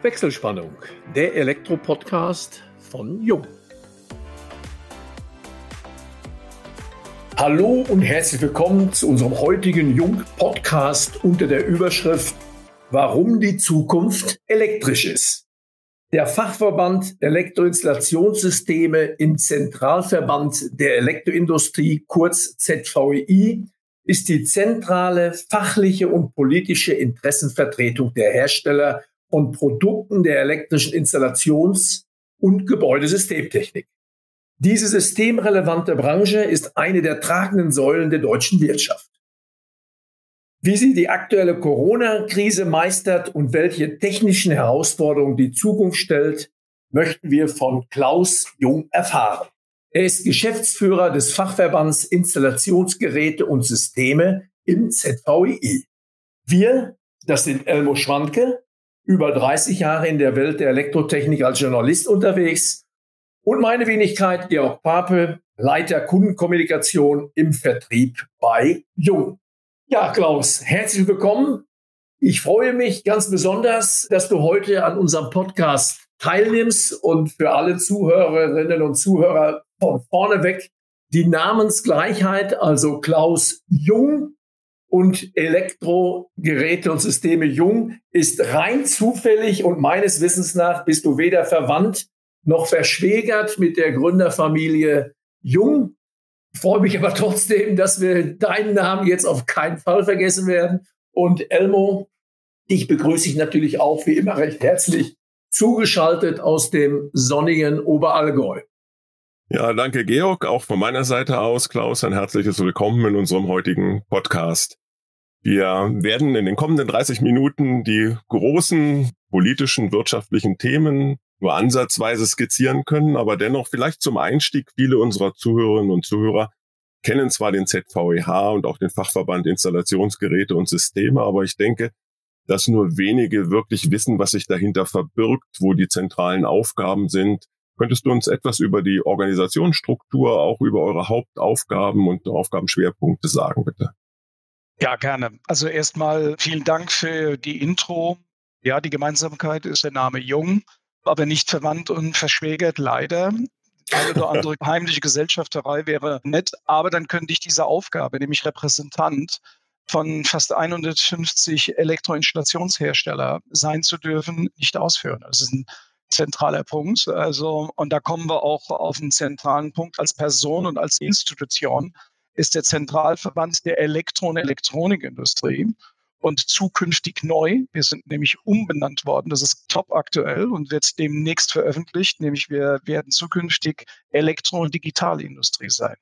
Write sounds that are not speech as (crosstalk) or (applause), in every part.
Wechselspannung, der Elektro-Podcast von Jung. Hallo und herzlich willkommen zu unserem heutigen Jung-Podcast unter der Überschrift Warum die Zukunft elektrisch ist. Der Fachverband Elektroinstallationssysteme im Zentralverband der Elektroindustrie, kurz ZVEI, ist die zentrale fachliche und politische Interessenvertretung der Hersteller von Produkten der elektrischen Installations- und Gebäudesystemtechnik. Diese systemrelevante Branche ist eine der tragenden Säulen der deutschen Wirtschaft. Wie sie die aktuelle Corona-Krise meistert und welche technischen Herausforderungen die Zukunft stellt, möchten wir von Klaus Jung erfahren. Er ist Geschäftsführer des Fachverbands Installationsgeräte und Systeme im ZVI. Wir, das sind Elmo Schwanke, über 30 Jahre in der Welt der Elektrotechnik als Journalist unterwegs und meine Wenigkeit Georg Pape, Leiter Kundenkommunikation im Vertrieb bei Jung. Ja, Klaus, herzlich willkommen. Ich freue mich ganz besonders, dass du heute an unserem Podcast teilnimmst und für alle Zuhörerinnen und Zuhörer von vorne weg die Namensgleichheit, also Klaus Jung und Elektrogeräte und Systeme Jung, ist rein zufällig und meines Wissens nach bist du weder verwandt noch verschwägert mit der Gründerfamilie Jung. Freue mich aber trotzdem, dass wir deinen Namen jetzt auf keinen Fall vergessen werden. Und Elmo, dich begrüße ich natürlich auch wie immer recht herzlich zugeschaltet aus dem sonnigen Oberallgäu. Ja, danke Georg, auch von meiner Seite aus, Klaus, ein herzliches Willkommen in unserem heutigen Podcast. Wir werden in den kommenden 30 Minuten die großen politischen, wirtschaftlichen Themen nur ansatzweise skizzieren können, aber dennoch vielleicht zum Einstieg viele unserer Zuhörerinnen und Zuhörer kennen zwar den ZVEH und auch den Fachverband Installationsgeräte und Systeme, aber ich denke, dass nur wenige wirklich wissen, was sich dahinter verbirgt, wo die zentralen Aufgaben sind. Könntest du uns etwas über die Organisationsstruktur, auch über eure Hauptaufgaben und Aufgabenschwerpunkte sagen, bitte? Ja, gerne. Also erstmal vielen Dank für die Intro. Ja, die Gemeinsamkeit ist der Name Jung aber nicht verwandt und verschwägert, leider. Eine oder andere (laughs) heimliche Gesellschafterei wäre nett, aber dann könnte ich diese Aufgabe, nämlich Repräsentant von fast 150 Elektroinstallationshersteller sein zu dürfen, nicht ausführen. Das ist ein zentraler Punkt. Also, und da kommen wir auch auf einen zentralen Punkt als Person und als Institution ist der Zentralverband der Elektro- und Elektronikindustrie und zukünftig neu. Wir sind nämlich umbenannt worden. Das ist top aktuell und wird demnächst veröffentlicht. Nämlich wir werden zukünftig Elektro- und Digitalindustrie sein.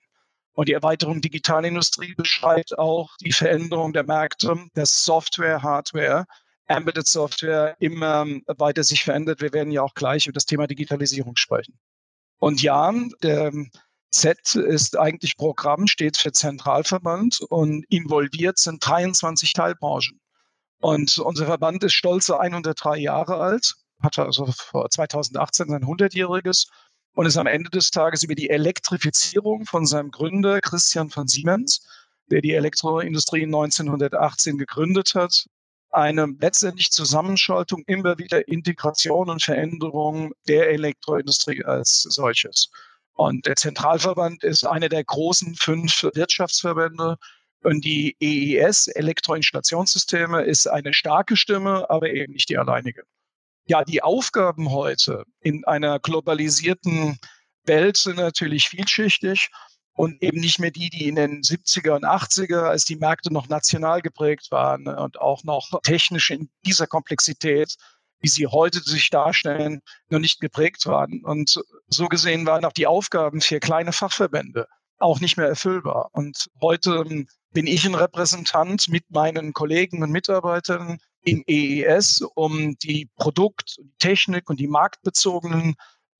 Und die Erweiterung Digitalindustrie beschreibt auch die Veränderung der Märkte, dass Software, Hardware, Embedded Software immer weiter sich verändert. Wir werden ja auch gleich über das Thema Digitalisierung sprechen. Und ja, der Z ist eigentlich Programm, steht für Zentralverband und involviert sind 23 Teilbranchen. Und unser Verband ist stolze 103 Jahre alt, hatte also vor 2018 sein 100-jähriges und ist am Ende des Tages über die Elektrifizierung von seinem Gründer Christian von Siemens, der die Elektroindustrie 1918 gegründet hat, eine letztendlich Zusammenschaltung, immer wieder Integration und Veränderung der Elektroindustrie als solches. Und der Zentralverband ist einer der großen fünf Wirtschaftsverbände. Und die EES, Elektroinstallationssysteme, ist eine starke Stimme, aber eben nicht die alleinige. Ja, die Aufgaben heute in einer globalisierten Welt sind natürlich vielschichtig und eben nicht mehr die, die in den 70er und 80er, als die Märkte noch national geprägt waren und auch noch technisch in dieser Komplexität wie sie heute sich darstellen, noch nicht geprägt waren. Und so gesehen waren auch die Aufgaben für kleine Fachverbände auch nicht mehr erfüllbar. Und heute ähm, bin ich ein Repräsentant mit meinen Kollegen und Mitarbeitern im EES, um die Produkt, Technik und die marktbezogenen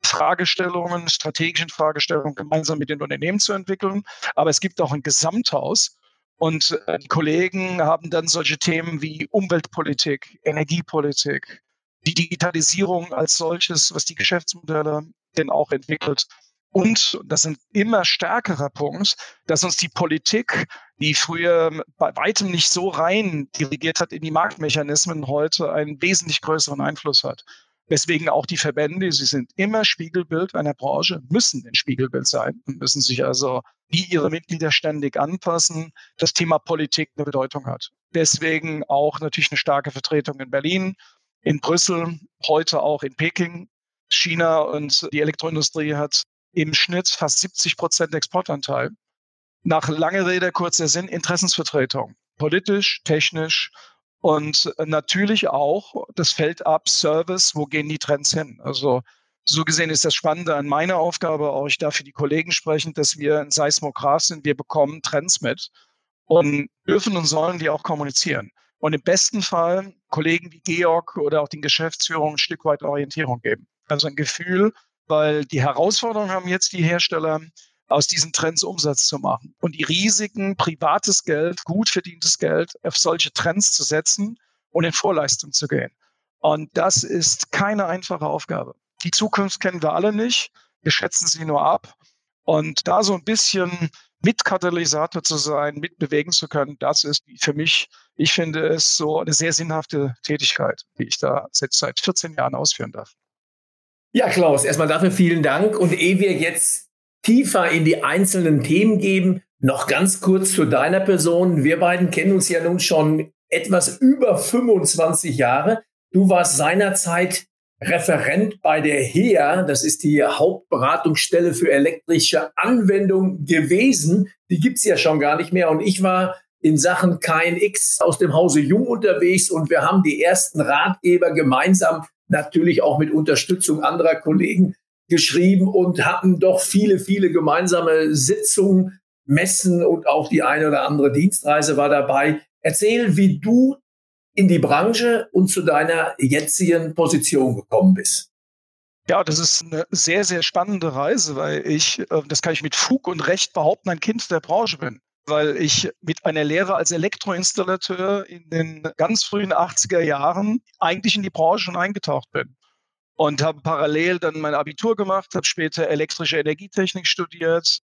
Fragestellungen, strategischen Fragestellungen gemeinsam mit den Unternehmen zu entwickeln. Aber es gibt auch ein Gesamthaus. Und äh, die Kollegen haben dann solche Themen wie Umweltpolitik, Energiepolitik, die Digitalisierung als solches, was die Geschäftsmodelle denn auch entwickelt Und das ist ein immer stärkerer Punkt, dass uns die Politik, die früher bei weitem nicht so rein dirigiert hat in die Marktmechanismen, heute einen wesentlich größeren Einfluss hat. Deswegen auch die Verbände, sie sind immer Spiegelbild einer Branche, müssen ein Spiegelbild sein und müssen sich also wie ihre Mitglieder ständig anpassen, das Thema Politik eine Bedeutung hat. Deswegen auch natürlich eine starke Vertretung in Berlin, in Brüssel, heute auch in Peking. China und die Elektroindustrie hat im Schnitt fast 70 Prozent Exportanteil. Nach langer Rede, kurzer Sinn, Interessensvertretung. Politisch, technisch und natürlich auch das Feld ab Service, wo gehen die Trends hin? Also so gesehen ist das Spannende an meiner Aufgabe, auch ich darf für die Kollegen sprechen, dass wir ein Seismograph sind, wir bekommen Trends mit und dürfen und sollen die auch kommunizieren. Und im besten Fall Kollegen wie Georg oder auch den Geschäftsführungen ein Stück weit Orientierung geben. Also ein Gefühl, weil die Herausforderung haben jetzt die Hersteller, aus diesen Trends Umsatz zu machen. Und die Risiken, privates Geld, gut verdientes Geld auf solche Trends zu setzen und in Vorleistung zu gehen. Und das ist keine einfache Aufgabe. Die Zukunft kennen wir alle nicht. Wir schätzen sie nur ab. Und da so ein bisschen Mitkatalysator zu sein, mitbewegen zu können, das ist für mich, ich finde es so eine sehr sinnhafte Tätigkeit, die ich da seit 14 Jahren ausführen darf. Ja, Klaus, erstmal dafür vielen Dank. Und ehe wir jetzt tiefer in die einzelnen Themen gehen, noch ganz kurz zu deiner Person. Wir beiden kennen uns ja nun schon etwas über 25 Jahre. Du warst seinerzeit Referent bei der HEA, das ist die Hauptberatungsstelle für elektrische Anwendung gewesen. Die gibt's ja schon gar nicht mehr. Und ich war in Sachen KNX aus dem Hause Jung unterwegs und wir haben die ersten Ratgeber gemeinsam, natürlich auch mit Unterstützung anderer Kollegen, geschrieben und hatten doch viele, viele gemeinsame Sitzungen, Messen und auch die eine oder andere Dienstreise war dabei. Erzähl, wie du in die Branche und zu deiner jetzigen Position gekommen bist. Ja, das ist eine sehr, sehr spannende Reise, weil ich, äh, das kann ich mit Fug und Recht behaupten, ein Kind der Branche bin. Weil ich mit einer Lehre als Elektroinstallateur in den ganz frühen 80er Jahren eigentlich in die Branche schon eingetaucht bin. Und habe parallel dann mein Abitur gemacht, habe später elektrische Energietechnik studiert,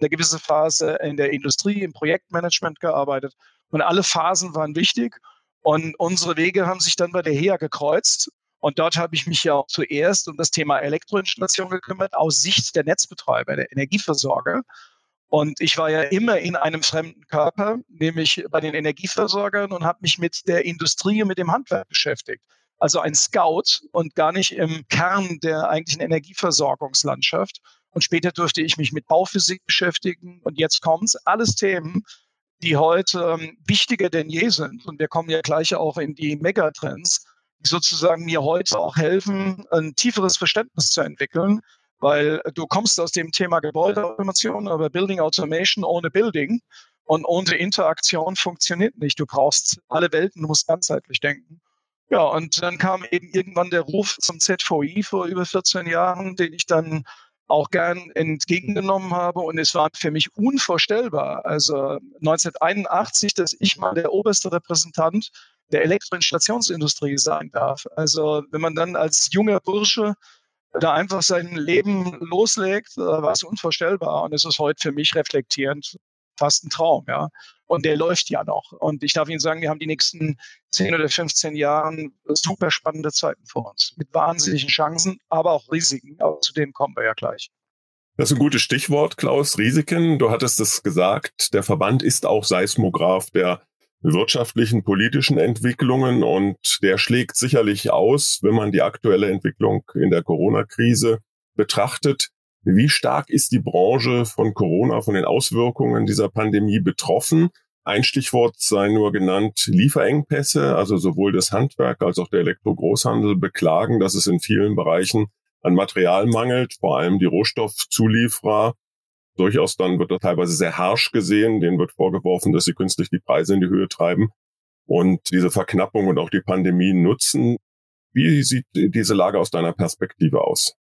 eine gewisse Phase in der Industrie, im Projektmanagement gearbeitet. Und alle Phasen waren wichtig. Und unsere Wege haben sich dann bei der HEA gekreuzt. Und dort habe ich mich ja zuerst um das Thema Elektroinstallation gekümmert, aus Sicht der Netzbetreiber, der Energieversorger. Und ich war ja immer in einem fremden Körper, nämlich bei den Energieversorgern und habe mich mit der Industrie und mit dem Handwerk beschäftigt. Also ein Scout und gar nicht im Kern der eigentlichen Energieversorgungslandschaft. Und später durfte ich mich mit Bauphysik beschäftigen. Und jetzt kommt's. Alles Themen, die heute ähm, wichtiger denn je sind. Und wir kommen ja gleich auch in die Megatrends, die sozusagen mir heute auch helfen, ein tieferes Verständnis zu entwickeln, weil du kommst aus dem Thema Gebäudeautomation, aber Building Automation ohne Building und ohne Interaktion funktioniert nicht. Du brauchst alle Welten, du musst ganzheitlich denken. Ja, und dann kam eben irgendwann der Ruf zum ZVI vor über 14 Jahren, den ich dann auch gern entgegengenommen habe. Und es war für mich unvorstellbar, also 1981, dass ich mal der oberste Repräsentant der Elektroinstallationsindustrie sein darf. Also wenn man dann als junger Bursche da einfach sein Leben loslegt, äh, war es unvorstellbar. Und es ist heute für mich reflektierend fast ein Traum, ja. Und der läuft ja noch. Und ich darf Ihnen sagen, wir haben die nächsten 10 oder 15 Jahren super spannende Zeiten vor uns. Mit wahnsinnigen Chancen, aber auch Risiken. Aber zu denen kommen wir ja gleich. Das ist ein gutes Stichwort, Klaus. Risiken. Du hattest es gesagt. Der Verband ist auch Seismograph der wirtschaftlichen, politischen Entwicklungen und der schlägt sicherlich aus, wenn man die aktuelle Entwicklung in der Corona-Krise betrachtet. Wie stark ist die Branche von Corona, von den Auswirkungen dieser Pandemie betroffen? Ein Stichwort sei nur genannt Lieferengpässe, also sowohl das Handwerk als auch der Elektrogroßhandel beklagen, dass es in vielen Bereichen an Material mangelt, vor allem die Rohstoffzulieferer. Durchaus dann wird das teilweise sehr harsch gesehen, denen wird vorgeworfen, dass sie künstlich die Preise in die Höhe treiben und diese Verknappung und auch die Pandemie nutzen. Wie sieht diese Lage aus deiner Perspektive aus?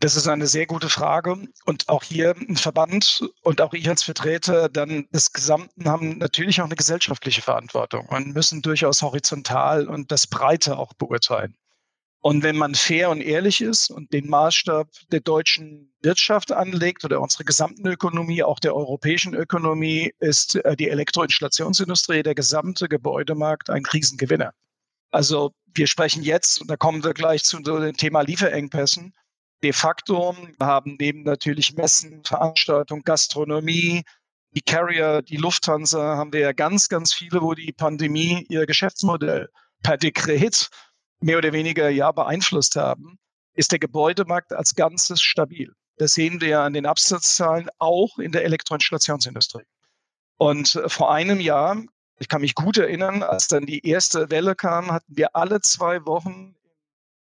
Das ist eine sehr gute Frage. Und auch hier ein Verband und auch ich als Vertreter dann des Gesamten haben natürlich auch eine gesellschaftliche Verantwortung und müssen durchaus horizontal und das Breite auch beurteilen. Und wenn man fair und ehrlich ist und den Maßstab der deutschen Wirtschaft anlegt oder unserer gesamten Ökonomie, auch der europäischen Ökonomie, ist äh, die Elektroinstallationsindustrie, der gesamte Gebäudemarkt ein Krisengewinner. Also wir sprechen jetzt, und da kommen wir gleich zu dem Thema Lieferengpässen, de facto haben neben natürlich Messen, Veranstaltungen, Gastronomie, die Carrier, die Lufthansa, haben wir ja ganz, ganz viele, wo die Pandemie ihr Geschäftsmodell per Dekret mehr oder weniger ja beeinflusst haben, ist der Gebäudemarkt als Ganzes stabil. Das sehen wir an den Absatzzahlen auch in der Elektroinstallationsindustrie. Und äh, vor einem Jahr, ich kann mich gut erinnern, als dann die erste Welle kam, hatten wir alle zwei Wochen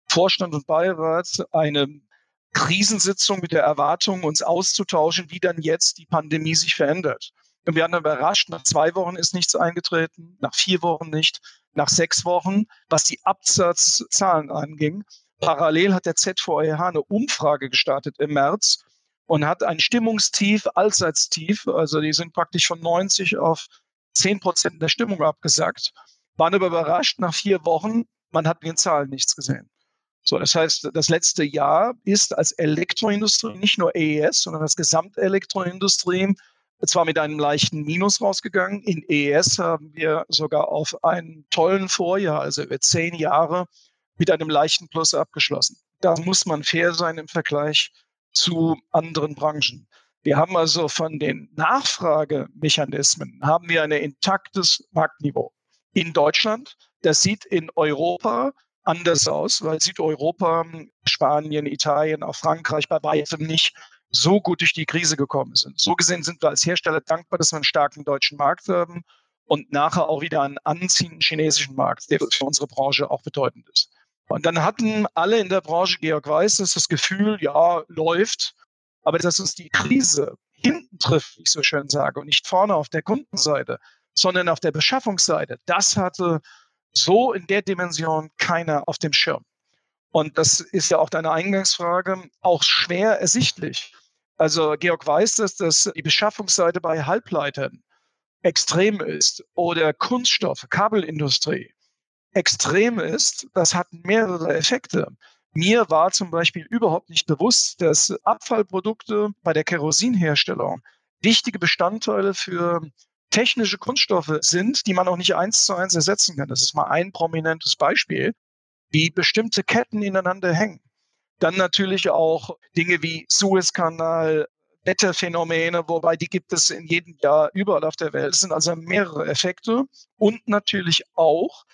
Vorstand und Beirat eine Krisensitzung mit der Erwartung, uns auszutauschen, wie dann jetzt die Pandemie sich verändert. Und wir waren überrascht, nach zwei Wochen ist nichts eingetreten, nach vier Wochen nicht, nach sechs Wochen, was die Absatzzahlen anging. Parallel hat der ZVEH eine Umfrage gestartet im März und hat ein Stimmungstief, Allseitstief, also die sind praktisch von 90 auf 10 Prozent der Stimmung abgesackt, waren aber überrascht, nach vier Wochen, man hat in den Zahlen nichts gesehen. So, das heißt, das letzte Jahr ist als Elektroindustrie nicht nur EES, sondern als Gesamtelektroindustrie zwar mit einem leichten Minus rausgegangen. In EES haben wir sogar auf einen tollen Vorjahr, also über zehn Jahre, mit einem leichten Plus abgeschlossen. Da muss man fair sein im Vergleich zu anderen Branchen. Wir haben also von den Nachfragemechanismen haben wir ein intaktes Marktniveau. In Deutschland, das sieht in Europa anders aus, weil Südeuropa, Spanien, Italien, auch Frankreich bei weitem nicht so gut durch die Krise gekommen sind. So gesehen sind wir als Hersteller dankbar, dass wir einen starken deutschen Markt haben und nachher auch wieder einen anziehenden chinesischen Markt, der für unsere Branche auch bedeutend ist. Und dann hatten alle in der Branche, Georg Weiß, das Gefühl, ja, läuft, aber dass uns die Krise hinten trifft, wie ich so schön sage, und nicht vorne auf der Kundenseite, sondern auf der Beschaffungsseite, das hatte so in der Dimension keiner auf dem Schirm. Und das ist ja auch deine Eingangsfrage, auch schwer ersichtlich. Also Georg weiß das, dass die Beschaffungsseite bei Halbleitern extrem ist oder Kunststoffe, Kabelindustrie extrem ist. Das hat mehrere Effekte. Mir war zum Beispiel überhaupt nicht bewusst, dass Abfallprodukte bei der Kerosinherstellung wichtige Bestandteile für technische Kunststoffe sind, die man auch nicht eins zu eins ersetzen kann. Das ist mal ein prominentes Beispiel wie bestimmte Ketten ineinander hängen. Dann natürlich auch Dinge wie Suezkanal, Wetterphänomene, wobei die gibt es in jedem Jahr überall auf der Welt. Es sind also mehrere Effekte und natürlich auch,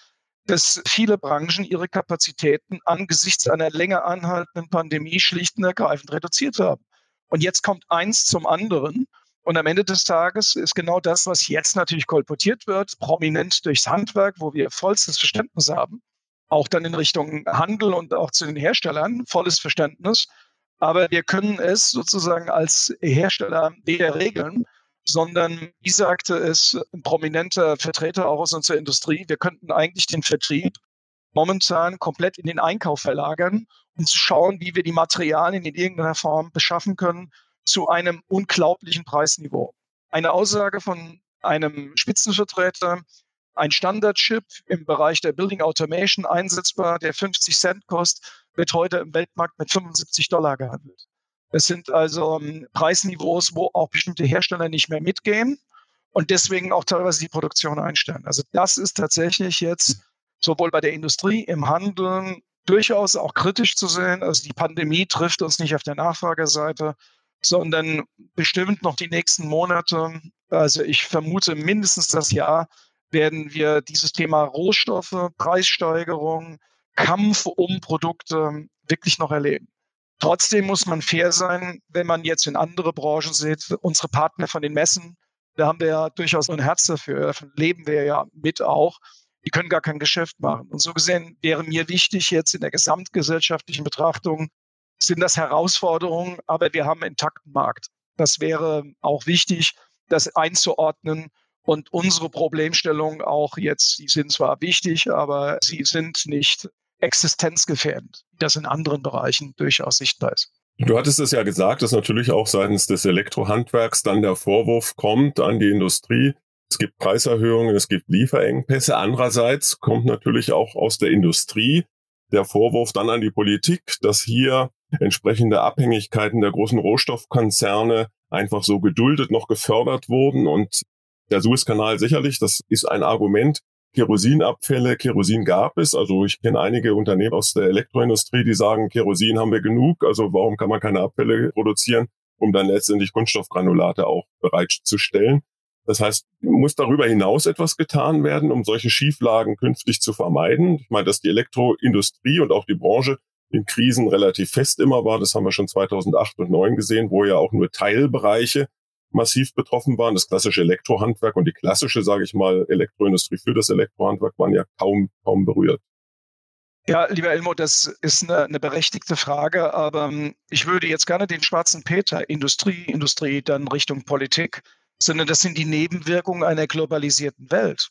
dass viele Branchen ihre Kapazitäten angesichts einer länger anhaltenden Pandemie schlicht und ergreifend reduziert haben. Und jetzt kommt eins zum anderen. Und am Ende des Tages ist genau das, was jetzt natürlich kolportiert wird, prominent durchs Handwerk, wo wir vollstes Verständnis haben, auch dann in Richtung Handel und auch zu den Herstellern, volles Verständnis. Aber wir können es sozusagen als Hersteller weder regeln, sondern, wie sagte es ein prominenter Vertreter auch aus unserer Industrie, wir könnten eigentlich den Vertrieb momentan komplett in den Einkauf verlagern, um zu schauen, wie wir die Materialien in irgendeiner Form beschaffen können zu einem unglaublichen Preisniveau. Eine Aussage von einem Spitzenvertreter, ein Standardchip im Bereich der Building Automation einsetzbar, der 50 Cent kostet, wird heute im Weltmarkt mit 75 Dollar gehandelt. Es sind also um, Preisniveaus, wo auch bestimmte Hersteller nicht mehr mitgehen und deswegen auch teilweise die Produktion einstellen. Also das ist tatsächlich jetzt sowohl bei der Industrie, im Handel durchaus auch kritisch zu sehen. Also die Pandemie trifft uns nicht auf der Nachfrageseite, sondern bestimmt noch die nächsten Monate. Also ich vermute mindestens das Jahr werden wir dieses Thema Rohstoffe, Preissteigerung, Kampf um Produkte wirklich noch erleben. Trotzdem muss man fair sein, wenn man jetzt in andere Branchen sieht, unsere Partner von den Messen, da haben wir ja durchaus ein Herz dafür, davon leben wir ja mit auch. Die können gar kein Geschäft machen. Und so gesehen wäre mir wichtig jetzt in der gesamtgesellschaftlichen Betrachtung, sind das Herausforderungen, aber wir haben einen intakten Markt. Das wäre auch wichtig, das einzuordnen und unsere Problemstellungen auch jetzt, die sind zwar wichtig, aber sie sind nicht existenzgefährdend, das in anderen Bereichen durchaus sichtbar ist. Du hattest es ja gesagt, dass natürlich auch seitens des Elektrohandwerks dann der Vorwurf kommt an die Industrie. Es gibt Preiserhöhungen, es gibt Lieferengpässe. Andererseits kommt natürlich auch aus der Industrie der Vorwurf dann an die Politik, dass hier entsprechende Abhängigkeiten der großen Rohstoffkonzerne einfach so geduldet noch gefördert wurden und der Suezkanal sicherlich, das ist ein Argument. Kerosinabfälle, Kerosin gab es. Also ich kenne einige Unternehmen aus der Elektroindustrie, die sagen, Kerosin haben wir genug. Also warum kann man keine Abfälle produzieren, um dann letztendlich Kunststoffgranulate auch bereitzustellen? Das heißt, muss darüber hinaus etwas getan werden, um solche Schieflagen künftig zu vermeiden. Ich meine, dass die Elektroindustrie und auch die Branche in Krisen relativ fest immer war, das haben wir schon 2008 und 2009 gesehen, wo ja auch nur Teilbereiche massiv betroffen waren. Das klassische Elektrohandwerk und die klassische, sage ich mal, Elektroindustrie für das Elektrohandwerk waren ja kaum, kaum berührt. Ja, lieber Elmo, das ist eine, eine, berechtigte Frage, aber ähm, ich würde jetzt gerne den schwarzen Peter, Industrie, Industrie, dann Richtung Politik, sondern das sind die Nebenwirkungen einer globalisierten Welt.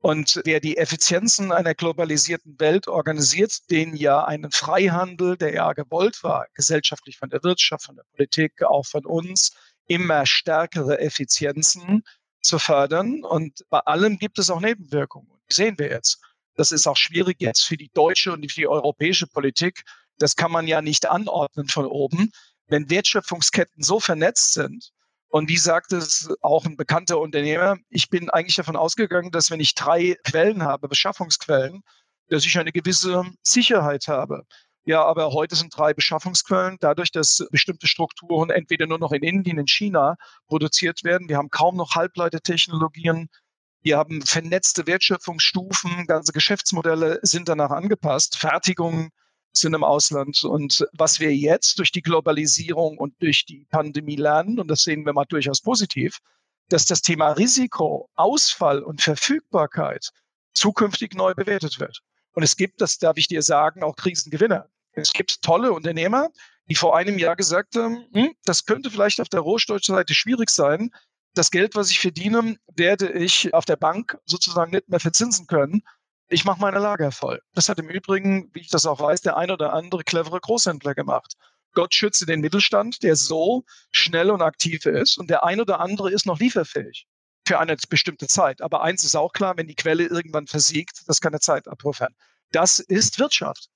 Und wer die Effizienzen einer globalisierten Welt organisiert, den ja einen Freihandel, der ja gewollt war, gesellschaftlich von der Wirtschaft, von der Politik, auch von uns, immer stärkere Effizienzen zu fördern. Und bei allem gibt es auch Nebenwirkungen. Die sehen wir jetzt. Das ist auch schwierig jetzt für die deutsche und für die europäische Politik. Das kann man ja nicht anordnen von oben. Wenn Wertschöpfungsketten so vernetzt sind, und wie sagt es auch ein bekannter Unternehmer, ich bin eigentlich davon ausgegangen, dass wenn ich drei Quellen habe, Beschaffungsquellen, dass ich eine gewisse Sicherheit habe. Ja, aber heute sind drei Beschaffungsquellen dadurch, dass bestimmte Strukturen entweder nur noch in Indien, in China produziert werden. Wir haben kaum noch Halbleitertechnologien. Wir haben vernetzte Wertschöpfungsstufen, ganze Geschäftsmodelle sind danach angepasst. Fertigungen sind im Ausland. Und was wir jetzt durch die Globalisierung und durch die Pandemie lernen, und das sehen wir mal durchaus positiv, dass das Thema Risiko, Ausfall und Verfügbarkeit zukünftig neu bewertet wird. Und es gibt, das darf ich dir sagen, auch Krisengewinner. Es gibt tolle Unternehmer, die vor einem Jahr gesagt haben, hm, das könnte vielleicht auf der Rohstoffseite schwierig sein. Das Geld, was ich verdiene, werde ich auf der Bank sozusagen nicht mehr verzinsen können. Ich mache meine Lager voll. Das hat im Übrigen, wie ich das auch weiß, der ein oder andere clevere Großhändler gemacht. Gott schütze den Mittelstand, der so schnell und aktiv ist und der ein oder andere ist noch lieferfähig für eine bestimmte Zeit. Aber eins ist auch klar, wenn die Quelle irgendwann versiegt, das kann eine Zeit abrufen. Das ist Wirtschaft.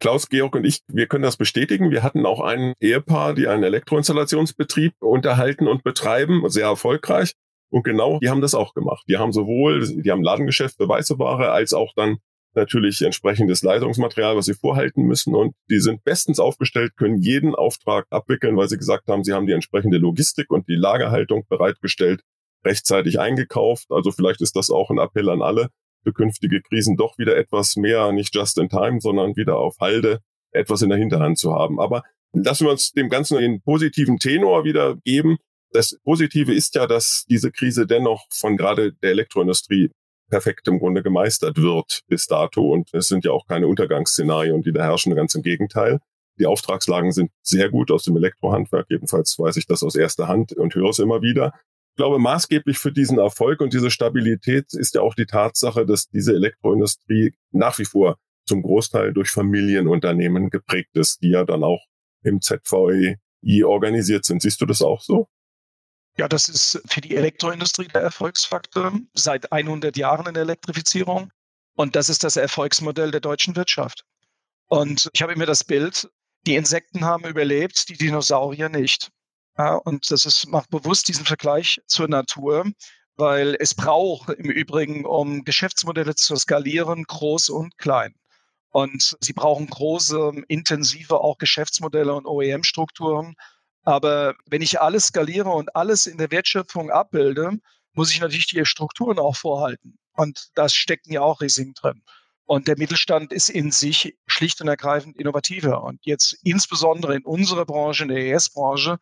Klaus, Georg und ich, wir können das bestätigen. Wir hatten auch ein Ehepaar, die einen Elektroinstallationsbetrieb unterhalten und betreiben, sehr erfolgreich. Und genau, die haben das auch gemacht. Die haben sowohl, die haben Ladengeschäft für weiße Ware, als auch dann natürlich entsprechendes Leitungsmaterial, was sie vorhalten müssen. Und die sind bestens aufgestellt, können jeden Auftrag abwickeln, weil sie gesagt haben, sie haben die entsprechende Logistik und die Lagerhaltung bereitgestellt, rechtzeitig eingekauft. Also vielleicht ist das auch ein Appell an alle, für künftige Krisen doch wieder etwas mehr, nicht just in time, sondern wieder auf Halde etwas in der Hinterhand zu haben. Aber lassen wir uns dem Ganzen einen positiven Tenor wieder geben. Das Positive ist ja, dass diese Krise dennoch von gerade der Elektroindustrie perfekt im Grunde gemeistert wird bis dato. Und es sind ja auch keine Untergangsszenarien, die da herrschen, ganz im Gegenteil. Die Auftragslagen sind sehr gut aus dem Elektrohandwerk. Jedenfalls weiß ich das aus erster Hand und höre es immer wieder. Ich glaube, maßgeblich für diesen Erfolg und diese Stabilität ist ja auch die Tatsache, dass diese Elektroindustrie nach wie vor zum Großteil durch Familienunternehmen geprägt ist, die ja dann auch im ZVI organisiert sind. Siehst du das auch so? Ja, das ist für die Elektroindustrie der Erfolgsfaktor seit 100 Jahren in Elektrifizierung. Und das ist das Erfolgsmodell der deutschen Wirtschaft. Und ich habe immer das Bild, die Insekten haben überlebt, die Dinosaurier nicht. Ja, und das ist, macht bewusst diesen Vergleich zur Natur, weil es braucht im Übrigen, um Geschäftsmodelle zu skalieren, groß und klein. Und sie brauchen große, intensive auch Geschäftsmodelle und OEM-Strukturen. Aber wenn ich alles skaliere und alles in der Wertschöpfung abbilde, muss ich natürlich die Strukturen auch vorhalten. Und da stecken ja auch Risiken drin. Und der Mittelstand ist in sich schlicht und ergreifend innovativer. Und jetzt insbesondere in unserer Branche, in der ES-Branche,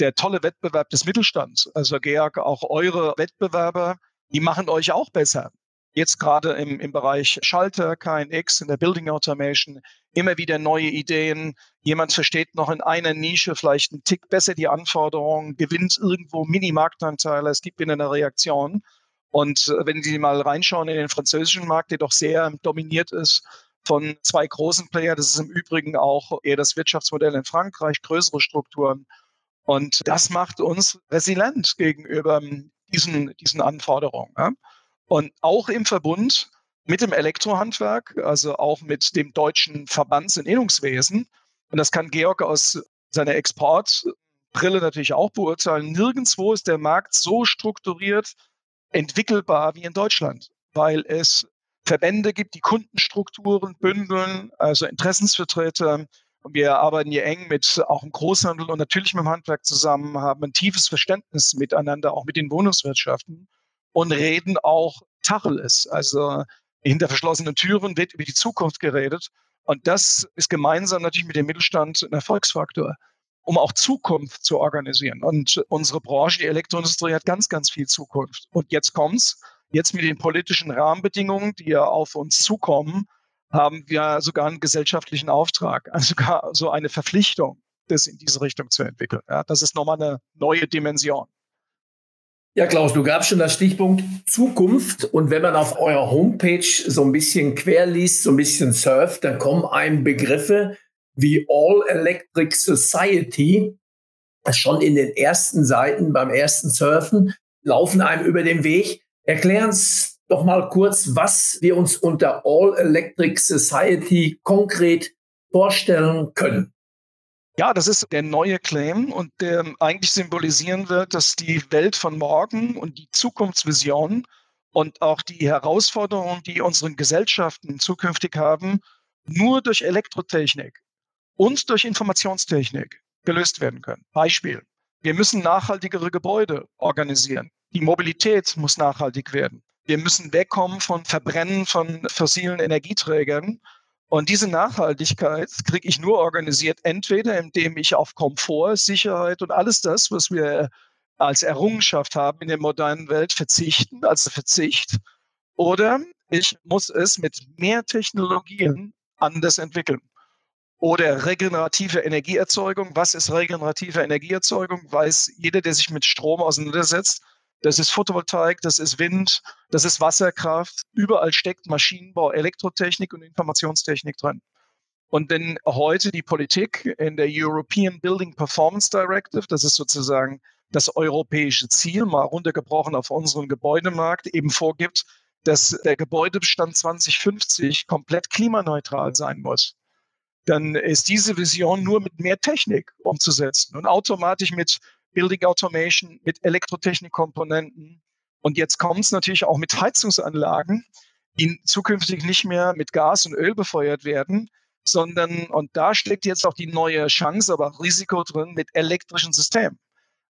der tolle Wettbewerb des Mittelstands. Also Georg, auch eure Wettbewerber, die machen euch auch besser. Jetzt gerade im, im Bereich Schalter, KNX, in der Building Automation, immer wieder neue Ideen. Jemand versteht noch in einer Nische vielleicht einen Tick besser die Anforderungen, gewinnt irgendwo Mini-Marktanteile. Es gibt wieder eine Reaktion. Und äh, wenn Sie mal reinschauen in den französischen Markt, der doch sehr dominiert ist von zwei großen Playern, das ist im Übrigen auch eher das Wirtschaftsmodell in Frankreich, größere Strukturen, und das macht uns resilient gegenüber diesen, diesen Anforderungen. Ja? Und auch im Verbund mit dem Elektrohandwerk, also auch mit dem deutschen Verbandsinnungswesen. Und das kann Georg aus seiner Exportbrille natürlich auch beurteilen. Nirgendwo ist der Markt so strukturiert entwickelbar wie in Deutschland, weil es Verbände gibt, die Kundenstrukturen bündeln, also Interessensvertreter. Und wir arbeiten hier eng mit auch im Großhandel und natürlich mit dem Handwerk zusammen, haben ein tiefes Verständnis miteinander, auch mit den Wohnungswirtschaften und reden auch Tacheles. Also hinter verschlossenen Türen wird über die Zukunft geredet. Und das ist gemeinsam natürlich mit dem Mittelstand ein Erfolgsfaktor, um auch Zukunft zu organisieren. Und unsere Branche, die Elektroindustrie, hat ganz, ganz viel Zukunft. Und jetzt kommt's. Jetzt mit den politischen Rahmenbedingungen, die ja auf uns zukommen, haben wir sogar einen gesellschaftlichen Auftrag, also (laughs) sogar so eine Verpflichtung, das in diese Richtung zu entwickeln. Ja, das ist nochmal eine neue Dimension. Ja, Klaus, du gabst schon das Stichpunkt Zukunft. Und wenn man auf eurer Homepage so ein bisschen quer liest, so ein bisschen surft, dann kommen einem Begriffe wie All Electric Society. Schon in den ersten Seiten beim ersten Surfen laufen einem über den Weg. Erklären uns doch mal kurz, was wir uns unter All Electric Society konkret vorstellen können. Ja, das ist der neue Claim und der eigentlich symbolisieren wird, dass die Welt von morgen und die Zukunftsvision und auch die Herausforderungen, die unsere Gesellschaften zukünftig haben, nur durch Elektrotechnik und durch Informationstechnik gelöst werden können. Beispiel. Wir müssen nachhaltigere Gebäude organisieren. Die Mobilität muss nachhaltig werden. Wir müssen wegkommen von Verbrennen von fossilen Energieträgern und diese Nachhaltigkeit kriege ich nur organisiert, entweder indem ich auf Komfort, Sicherheit und alles das, was wir als Errungenschaft haben in der modernen Welt, verzichten, also Verzicht, oder ich muss es mit mehr Technologien anders entwickeln. Oder regenerative Energieerzeugung. Was ist regenerative Energieerzeugung? Weiß jeder, der sich mit Strom auseinandersetzt. Das ist Photovoltaik, das ist Wind, das ist Wasserkraft. Überall steckt Maschinenbau, Elektrotechnik und Informationstechnik drin. Und wenn heute die Politik in der European Building Performance Directive, das ist sozusagen das europäische Ziel, mal runtergebrochen auf unseren Gebäudemarkt, eben vorgibt, dass der Gebäudebestand 2050 komplett klimaneutral sein muss, dann ist diese Vision nur mit mehr Technik umzusetzen und automatisch mit Building Automation, mit Elektrotechnikkomponenten. Und jetzt kommt es natürlich auch mit Heizungsanlagen, die zukünftig nicht mehr mit Gas und Öl befeuert werden, sondern, und da steckt jetzt auch die neue Chance, aber auch Risiko drin, mit elektrischen Systemen.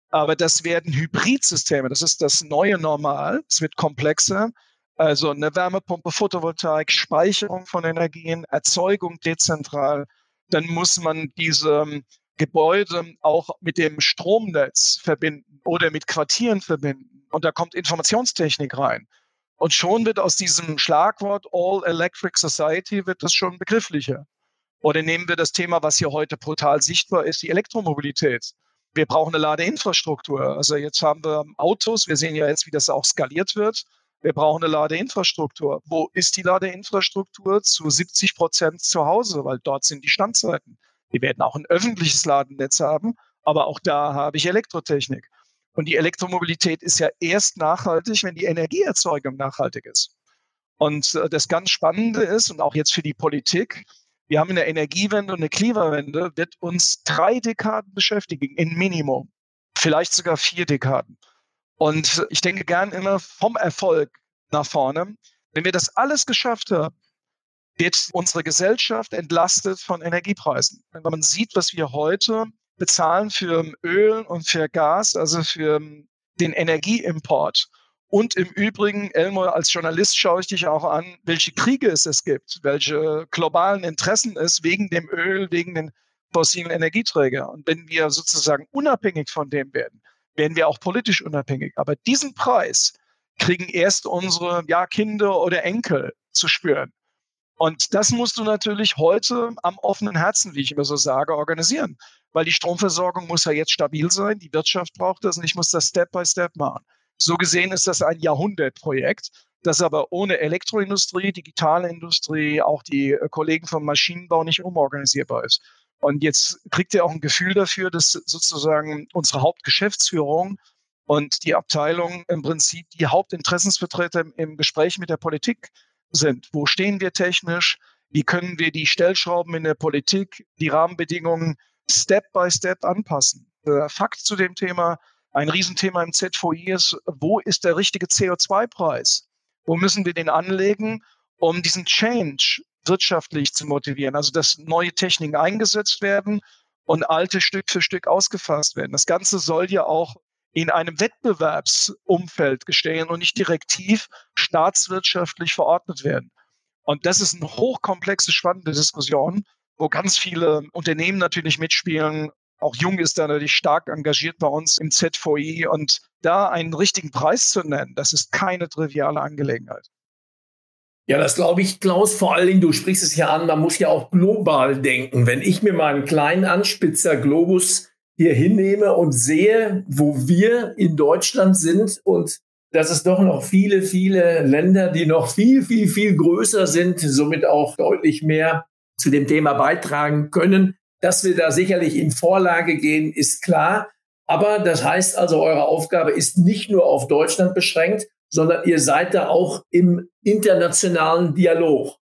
Aber das werden Hybridsysteme, das ist das neue Normal, es wird komplexer. Also eine Wärmepumpe, Photovoltaik, Speicherung von Energien, Erzeugung dezentral. Dann muss man diese Gebäude auch mit dem Stromnetz verbinden oder mit Quartieren verbinden. Und da kommt Informationstechnik rein. Und schon wird aus diesem Schlagwort All Electric Society wird das schon begrifflicher. Oder nehmen wir das Thema, was hier heute brutal sichtbar ist, die Elektromobilität. Wir brauchen eine Ladeinfrastruktur. Also jetzt haben wir Autos, wir sehen ja jetzt, wie das auch skaliert wird. Wir brauchen eine Ladeinfrastruktur. Wo ist die Ladeinfrastruktur? Zu 70 Prozent zu Hause, weil dort sind die Standzeiten. Wir werden auch ein öffentliches Ladennetz haben, aber auch da habe ich Elektrotechnik. Und die Elektromobilität ist ja erst nachhaltig, wenn die Energieerzeugung nachhaltig ist. Und äh, das ganz Spannende ist, und auch jetzt für die Politik, wir haben eine Energiewende und eine Klimawende, wird uns drei Dekaden beschäftigen, in Minimum. Vielleicht sogar vier Dekaden. Und ich denke gern immer vom Erfolg nach vorne. Wenn wir das alles geschafft haben, wird unsere Gesellschaft entlastet von Energiepreisen. Wenn man sieht, was wir heute bezahlen für Öl und für Gas, also für den Energieimport. Und im Übrigen, Elmar, als Journalist schaue ich dich auch an, welche Kriege es es gibt, welche globalen Interessen es wegen dem Öl, wegen den fossilen Energieträgern. Und wenn wir sozusagen unabhängig von dem werden, werden wir auch politisch unabhängig. Aber diesen Preis kriegen erst unsere ja, Kinder oder Enkel zu spüren. Und das musst du natürlich heute am offenen Herzen, wie ich immer so sage, organisieren. Weil die Stromversorgung muss ja jetzt stabil sein, die Wirtschaft braucht das und ich muss das Step by Step machen. So gesehen ist das ein Jahrhundertprojekt, das aber ohne Elektroindustrie, digitale Industrie, auch die äh, Kollegen vom Maschinenbau nicht umorganisierbar ist. Und jetzt kriegt ihr auch ein Gefühl dafür, dass sozusagen unsere Hauptgeschäftsführung und die Abteilung im Prinzip die Hauptinteressensvertreter im, im Gespräch mit der Politik sind. Wo stehen wir technisch? Wie können wir die Stellschrauben in der Politik, die Rahmenbedingungen Step by Step anpassen? Der Fakt zu dem Thema, ein Riesenthema im ZVI ist, wo ist der richtige CO2-Preis? Wo müssen wir den anlegen, um diesen Change wirtschaftlich zu motivieren? Also, dass neue Techniken eingesetzt werden und alte Stück für Stück ausgefasst werden. Das Ganze soll ja auch in einem Wettbewerbsumfeld gestehen und nicht direktiv staatswirtschaftlich verordnet werden. Und das ist eine hochkomplexe, spannende Diskussion, wo ganz viele Unternehmen natürlich mitspielen. Auch Jung ist da natürlich stark engagiert bei uns im ZVI. Und da einen richtigen Preis zu nennen, das ist keine triviale Angelegenheit. Ja, das glaube ich, Klaus. Vor allen Dingen, du sprichst es ja an, man muss ja auch global denken. Wenn ich mir meinen kleinen Anspitzer Globus hier hinnehme und sehe, wo wir in Deutschland sind und dass es doch noch viele, viele Länder, die noch viel, viel, viel größer sind, somit auch deutlich mehr zu dem Thema beitragen können. Dass wir da sicherlich in Vorlage gehen, ist klar. Aber das heißt also, eure Aufgabe ist nicht nur auf Deutschland beschränkt, sondern ihr seid da auch im internationalen Dialog.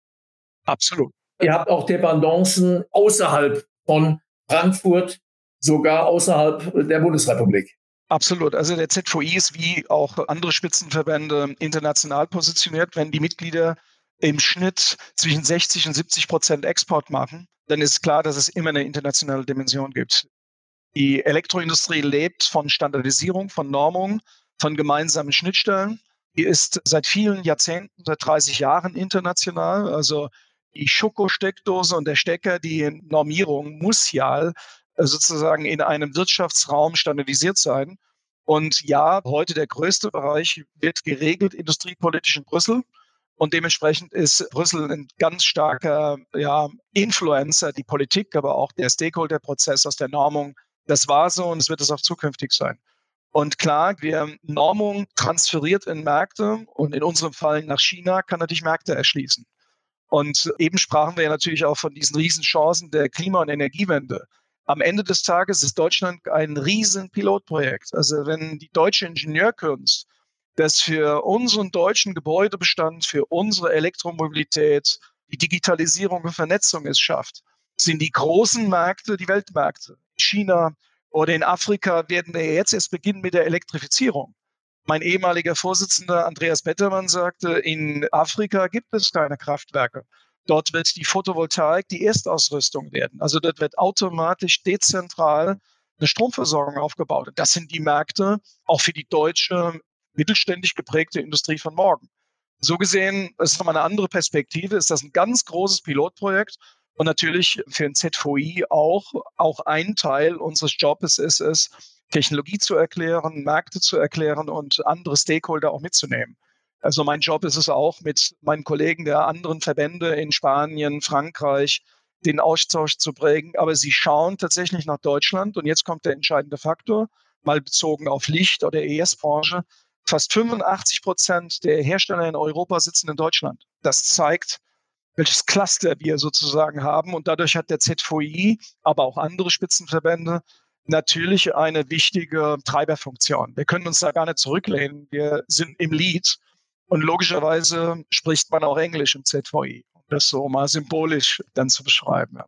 Absolut. Ihr habt auch Dependancen außerhalb von Frankfurt, sogar außerhalb der Bundesrepublik. Absolut. Also der ZVI ist wie auch andere Spitzenverbände international positioniert. Wenn die Mitglieder im Schnitt zwischen 60 und 70 Prozent Export machen, dann ist klar, dass es immer eine internationale Dimension gibt. Die Elektroindustrie lebt von Standardisierung, von Normung, von gemeinsamen Schnittstellen. Die ist seit vielen Jahrzehnten, seit 30 Jahren international. Also die Schokosteckdose und der Stecker, die Normierung muss ja sozusagen in einem Wirtschaftsraum standardisiert sein. Und ja, heute der größte Bereich wird geregelt industriepolitisch in Brüssel. Und dementsprechend ist Brüssel ein ganz starker ja, Influencer, die Politik, aber auch der Stakeholder-Prozess aus der Normung. Das war so und es wird es auch zukünftig sein. Und klar, wir Normung transferiert in Märkte und in unserem Fall nach China kann natürlich Märkte erschließen. Und eben sprachen wir ja natürlich auch von diesen Riesenchancen der Klima- und Energiewende am Ende des Tages ist Deutschland ein riesen Pilotprojekt. Also wenn die deutsche Ingenieurkunst das für unseren deutschen Gebäudebestand, für unsere Elektromobilität, die Digitalisierung und Vernetzung es schafft, sind die großen Märkte die Weltmärkte. China oder in Afrika werden wir jetzt erst beginnen mit der Elektrifizierung. Mein ehemaliger Vorsitzender Andreas Bettermann sagte, in Afrika gibt es keine Kraftwerke. Dort wird die Photovoltaik die Erstausrüstung werden. Also dort wird automatisch dezentral eine Stromversorgung aufgebaut. Und das sind die Märkte auch für die deutsche mittelständisch geprägte Industrie von morgen. So gesehen, das ist nochmal eine andere Perspektive, ist das ein ganz großes Pilotprojekt und natürlich für ein ZVI auch, auch ein Teil unseres Jobs ist es, Technologie zu erklären, Märkte zu erklären und andere Stakeholder auch mitzunehmen. Also mein Job ist es auch, mit meinen Kollegen der anderen Verbände in Spanien, Frankreich, den Austausch zu prägen. Aber sie schauen tatsächlich nach Deutschland. Und jetzt kommt der entscheidende Faktor, mal bezogen auf Licht oder ES-Branche. Fast 85 Prozent der Hersteller in Europa sitzen in Deutschland. Das zeigt, welches Cluster wir sozusagen haben. Und dadurch hat der ZVI, aber auch andere Spitzenverbände natürlich eine wichtige Treiberfunktion. Wir können uns da gar nicht zurücklehnen. Wir sind im Lead und logischerweise spricht man auch Englisch im ZVI, um das so mal symbolisch dann zu beschreiben.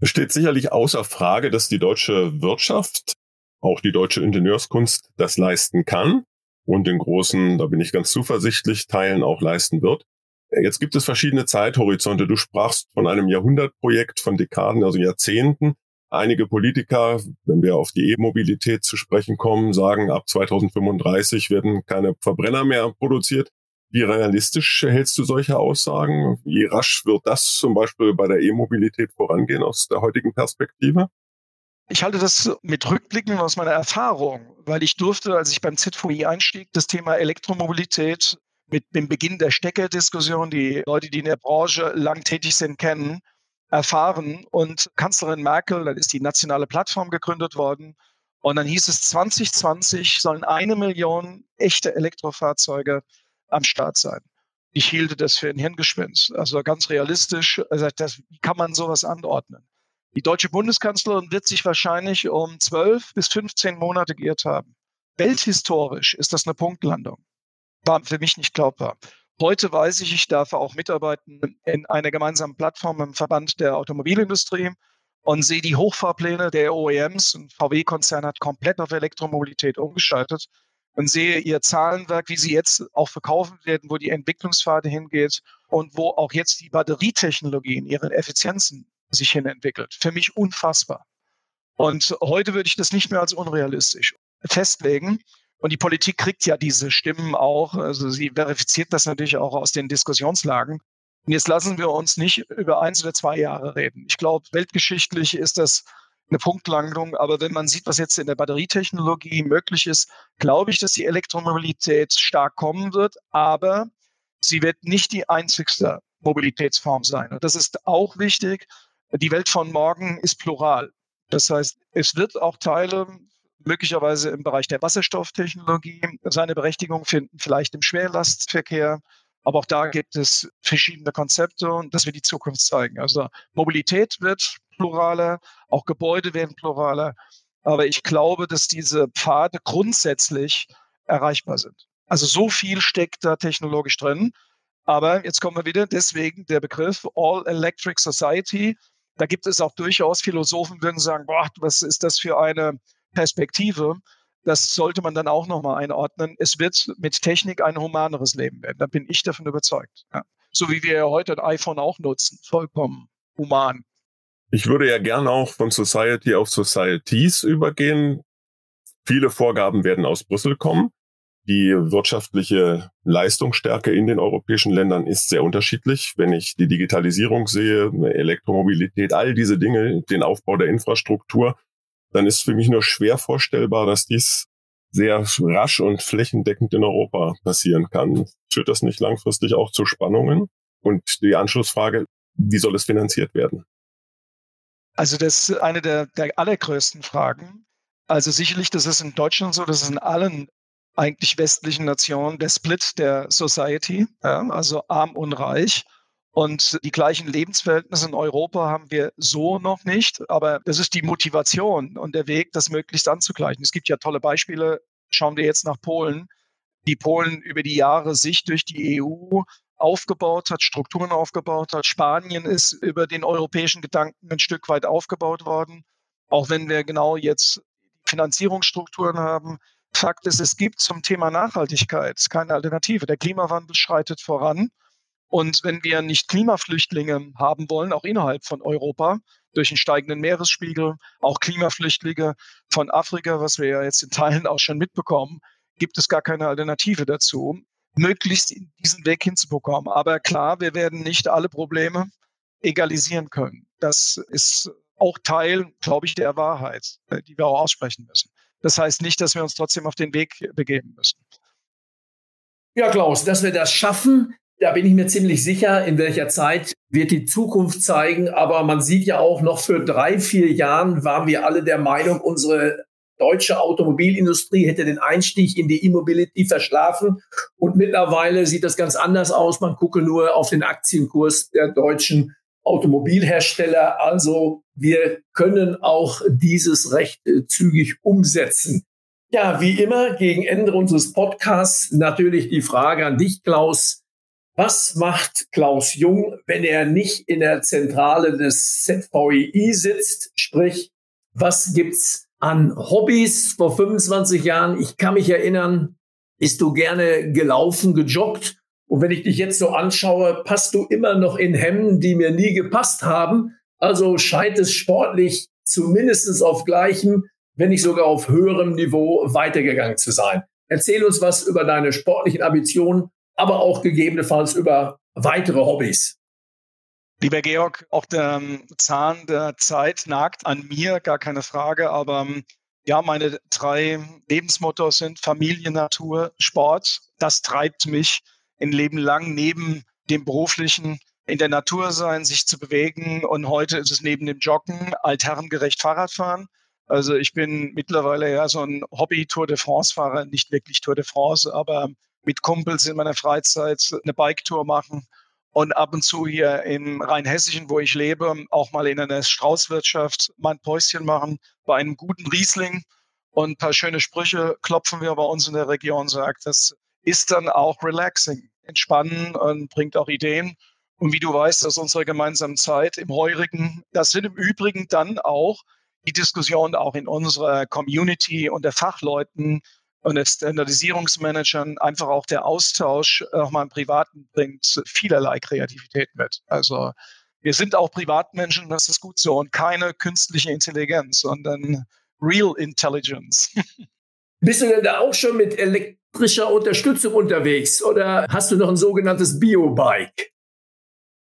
Es steht sicherlich außer Frage, dass die deutsche Wirtschaft, auch die deutsche Ingenieurskunst, das leisten kann und in großen, da bin ich ganz zuversichtlich, Teilen auch leisten wird. Jetzt gibt es verschiedene Zeithorizonte. Du sprachst von einem Jahrhundertprojekt, von Dekaden, also Jahrzehnten. Einige Politiker, wenn wir auf die E-Mobilität zu sprechen kommen, sagen, ab 2035 werden keine Verbrenner mehr produziert. Wie realistisch hältst du solche Aussagen? Wie rasch wird das zum Beispiel bei der E-Mobilität vorangehen aus der heutigen Perspektive? Ich halte das mit Rückblicken aus meiner Erfahrung, weil ich durfte, als ich beim ZVI einstieg, das Thema Elektromobilität mit dem Beginn der Steckerdiskussion, die Leute, die in der Branche lang tätig sind, kennen, erfahren. Und Kanzlerin Merkel, dann ist die nationale Plattform gegründet worden. Und dann hieß es, 2020 sollen eine Million echte Elektrofahrzeuge am Start sein. Ich hielte das für ein Hirngespinst. Also ganz realistisch, also das, wie kann man sowas anordnen? Die deutsche Bundeskanzlerin wird sich wahrscheinlich um 12 bis 15 Monate geirrt haben. Welthistorisch ist das eine Punktlandung. War für mich nicht glaubbar. Heute weiß ich, ich darf auch mitarbeiten in einer gemeinsamen Plattform im Verband der Automobilindustrie und sehe die Hochfahrpläne der OEMs. Ein VW-Konzern hat komplett auf Elektromobilität umgeschaltet und sehe ihr Zahlenwerk, wie sie jetzt auch verkaufen werden, wo die Entwicklungspfade hingeht und wo auch jetzt die Batterietechnologie in ihren Effizienzen sich hin entwickelt. Für mich unfassbar. Und heute würde ich das nicht mehr als unrealistisch festlegen. Und die Politik kriegt ja diese Stimmen auch. Also sie verifiziert das natürlich auch aus den Diskussionslagen. Und jetzt lassen wir uns nicht über eins oder zwei Jahre reden. Ich glaube, weltgeschichtlich ist das eine Punktlandung. Aber wenn man sieht, was jetzt in der Batterietechnologie möglich ist, glaube ich, dass die Elektromobilität stark kommen wird. Aber sie wird nicht die einzigste Mobilitätsform sein. Und das ist auch wichtig. Die Welt von morgen ist plural. Das heißt, es wird auch Teile möglicherweise im Bereich der Wasserstofftechnologie seine Berechtigung finden, vielleicht im Schwerlastverkehr. Aber auch da gibt es verschiedene Konzepte und das wird die Zukunft zeigen. Also Mobilität wird pluraler, auch Gebäude werden pluraler. Aber ich glaube, dass diese Pfade grundsätzlich erreichbar sind. Also so viel steckt da technologisch drin. Aber jetzt kommen wir wieder, deswegen der Begriff All Electric Society. Da gibt es auch durchaus Philosophen, würden sagen, boah, was ist das für eine Perspektive? Das sollte man dann auch nochmal einordnen. Es wird mit Technik ein humaneres Leben werden. Da bin ich davon überzeugt. Ja. So wie wir ja heute ein iPhone auch nutzen. Vollkommen human. Ich würde ja gerne auch von Society auf Societies übergehen. Viele Vorgaben werden aus Brüssel kommen. Die wirtschaftliche Leistungsstärke in den europäischen Ländern ist sehr unterschiedlich. Wenn ich die Digitalisierung sehe, Elektromobilität, all diese Dinge, den Aufbau der Infrastruktur, dann ist für mich nur schwer vorstellbar, dass dies sehr rasch und flächendeckend in Europa passieren kann. Führt das nicht langfristig auch zu Spannungen? Und die Anschlussfrage, wie soll es finanziert werden? Also das ist eine der, der allergrößten Fragen. Also sicherlich, das ist in Deutschland so, das ist in allen eigentlich westlichen Nationen der Split der Society, ja, also arm und reich. Und die gleichen Lebensverhältnisse in Europa haben wir so noch nicht. Aber das ist die Motivation und der Weg, das möglichst anzugleichen. Es gibt ja tolle Beispiele. Schauen wir jetzt nach Polen. Die Polen über die Jahre sich durch die EU aufgebaut hat, Strukturen aufgebaut hat. Spanien ist über den europäischen Gedanken ein Stück weit aufgebaut worden. Auch wenn wir genau jetzt Finanzierungsstrukturen haben. Fakt ist, es gibt zum Thema Nachhaltigkeit keine Alternative. Der Klimawandel schreitet voran. Und wenn wir nicht Klimaflüchtlinge haben wollen, auch innerhalb von Europa, durch den steigenden Meeresspiegel, auch Klimaflüchtlinge von Afrika, was wir ja jetzt in Teilen auch schon mitbekommen, gibt es gar keine Alternative dazu, möglichst diesen Weg hinzubekommen. Aber klar, wir werden nicht alle Probleme egalisieren können. Das ist auch Teil, glaube ich, der Wahrheit, äh, die wir auch aussprechen müssen. Das heißt nicht, dass wir uns trotzdem auf den Weg begeben müssen. Ja, Klaus, dass wir das schaffen, da bin ich mir ziemlich sicher, in welcher Zeit wird die Zukunft zeigen. Aber man sieht ja auch noch für drei, vier Jahren waren wir alle der Meinung, unsere deutsche Automobilindustrie hätte den Einstieg in die E-Mobility verschlafen. Und mittlerweile sieht das ganz anders aus. Man gucke nur auf den Aktienkurs der deutschen Automobilhersteller. Also wir können auch dieses recht äh, zügig umsetzen. Ja, wie immer, gegen Ende unseres Podcasts natürlich die Frage an dich, Klaus. Was macht Klaus Jung, wenn er nicht in der Zentrale des ZVEI sitzt? Sprich, was gibt's an Hobbys vor 25 Jahren? Ich kann mich erinnern, bist du gerne gelaufen, gejoggt? Und wenn ich dich jetzt so anschaue, passt du immer noch in Hemden, die mir nie gepasst haben. Also scheint es sportlich zumindest auf gleichem, wenn nicht sogar auf höherem Niveau weitergegangen zu sein. Erzähl uns was über deine sportlichen Ambitionen aber auch gegebenenfalls über weitere Hobbys. Lieber Georg, auch der ähm, Zahn der Zeit nagt an mir, gar keine Frage, aber ähm, ja, meine drei Lebensmottos sind Familie, Natur, Sport. Das treibt mich ein Leben lang neben dem beruflichen in der Natur sein, sich zu bewegen. Und heute ist es neben dem Joggen altherrengerecht Fahrradfahren. Also ich bin mittlerweile ja so ein Hobby-Tour de France-Fahrer, nicht wirklich Tour de France, aber mit Kumpels in meiner Freizeit eine Biketour machen und ab und zu hier im Rheinhessischen, wo ich lebe, auch mal in einer Straußwirtschaft mein Päuschen machen bei einem guten Riesling und ein paar schöne Sprüche klopfen wir bei uns in der Region, sagt, das ist dann auch relaxing. entspannen und bringt auch Ideen. Und wie du weißt, aus unserer gemeinsamen Zeit im Heurigen, das sind im Übrigen dann auch die Diskussion auch in unserer Community und der Fachleuten und den Standardisierungsmanagern, einfach auch der Austausch auch mal im Privaten bringt vielerlei Kreativität mit. Also wir sind auch Privatmenschen, das ist gut so und keine künstliche Intelligenz, sondern Real Intelligence. (laughs) Bist du denn da auch schon mit elektrischer Unterstützung unterwegs oder hast du noch ein sogenanntes Biobike?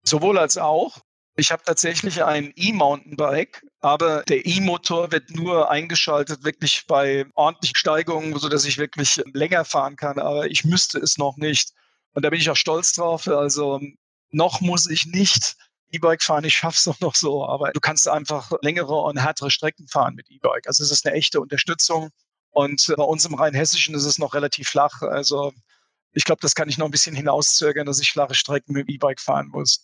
Sowohl als auch. Ich habe tatsächlich ein E-Mountainbike, aber der E-Motor wird nur eingeschaltet wirklich bei ordentlichen Steigungen, sodass ich wirklich länger fahren kann. Aber ich müsste es noch nicht. Und da bin ich auch stolz drauf. Also noch muss ich nicht E-Bike fahren. Ich schaffe es auch noch so. Aber du kannst einfach längere und härtere Strecken fahren mit E-Bike. Also es ist eine echte Unterstützung. Und bei uns im Rheinhessischen ist es noch relativ flach. Also ich glaube, das kann ich noch ein bisschen hinauszögern, dass ich flache Strecken mit E-Bike fahren muss.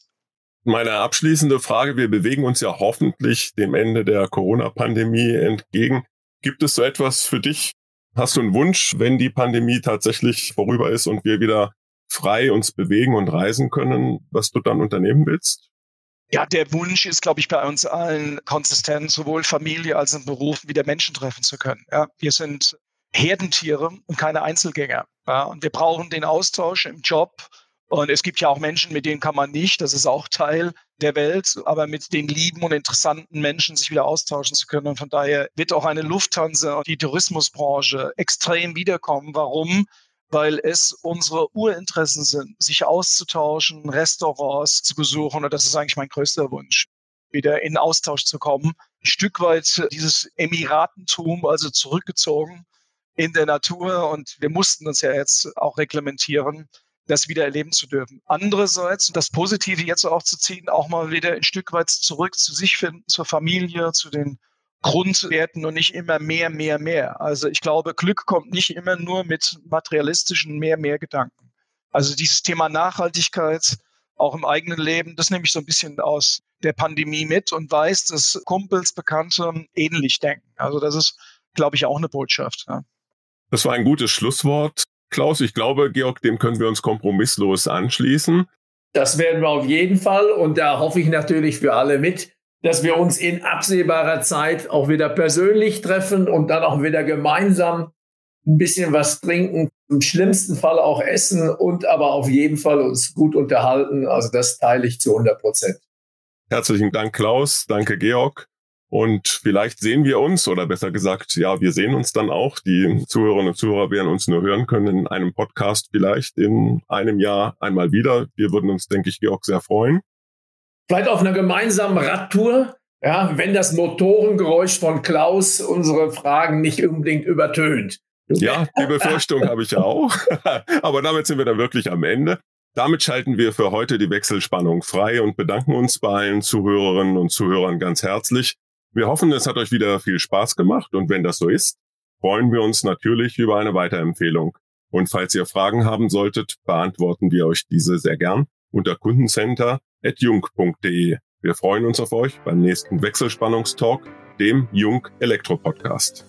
Meine abschließende Frage, wir bewegen uns ja hoffentlich dem Ende der Corona-Pandemie entgegen. Gibt es so etwas für dich? Hast du einen Wunsch, wenn die Pandemie tatsächlich vorüber ist und wir wieder frei uns bewegen und reisen können, was du dann unternehmen willst? Ja, der Wunsch ist, glaube ich, bei uns allen konsistent, sowohl Familie als auch Beruf wieder Menschen treffen zu können. Ja, wir sind Herdentiere und keine Einzelgänger. Ja, und wir brauchen den Austausch im Job, und es gibt ja auch Menschen, mit denen kann man nicht, das ist auch Teil der Welt, aber mit den lieben und interessanten Menschen sich wieder austauschen zu können. Und von daher wird auch eine Lufthansa und die Tourismusbranche extrem wiederkommen. Warum? Weil es unsere Urinteressen sind, sich auszutauschen, Restaurants zu besuchen. Und das ist eigentlich mein größter Wunsch, wieder in Austausch zu kommen. Ein Stück weit dieses Emiratentum, also zurückgezogen in der Natur. Und wir mussten uns ja jetzt auch reglementieren das wieder erleben zu dürfen. Andererseits, das Positive jetzt auch zu ziehen, auch mal wieder ein Stück weit zurück zu sich finden, zur Familie, zu den Grundwerten und nicht immer mehr, mehr, mehr. Also ich glaube, Glück kommt nicht immer nur mit materialistischen mehr, mehr Gedanken. Also dieses Thema Nachhaltigkeit auch im eigenen Leben, das nehme ich so ein bisschen aus der Pandemie mit und weiß, dass Kumpels, Bekannte ähnlich denken. Also das ist, glaube ich, auch eine Botschaft. Ja. Das war ein gutes Schlusswort. Klaus, ich glaube, Georg, dem können wir uns kompromisslos anschließen. Das werden wir auf jeden Fall und da hoffe ich natürlich für alle mit, dass wir uns in absehbarer Zeit auch wieder persönlich treffen und dann auch wieder gemeinsam ein bisschen was trinken, im schlimmsten Fall auch essen und aber auf jeden Fall uns gut unterhalten. Also das teile ich zu 100 Prozent. Herzlichen Dank, Klaus. Danke, Georg. Und vielleicht sehen wir uns, oder besser gesagt, ja, wir sehen uns dann auch. Die Zuhörerinnen und Zuhörer werden uns nur hören können in einem Podcast vielleicht in einem Jahr einmal wieder. Wir würden uns, denke ich, Georg, sehr freuen. Vielleicht auf einer gemeinsamen Radtour, ja, wenn das Motorengeräusch von Klaus unsere Fragen nicht unbedingt übertönt. Ja, die Befürchtung habe ich auch. (laughs) Aber damit sind wir dann wirklich am Ende. Damit schalten wir für heute die Wechselspannung frei und bedanken uns bei allen Zuhörerinnen und Zuhörern ganz herzlich. Wir hoffen, es hat euch wieder viel Spaß gemacht und wenn das so ist, freuen wir uns natürlich über eine Weiterempfehlung. Und falls ihr Fragen haben solltet, beantworten wir euch diese sehr gern unter kundencenter.jung.de. Wir freuen uns auf euch beim nächsten Wechselspannungstalk, dem Jung Elektro Podcast.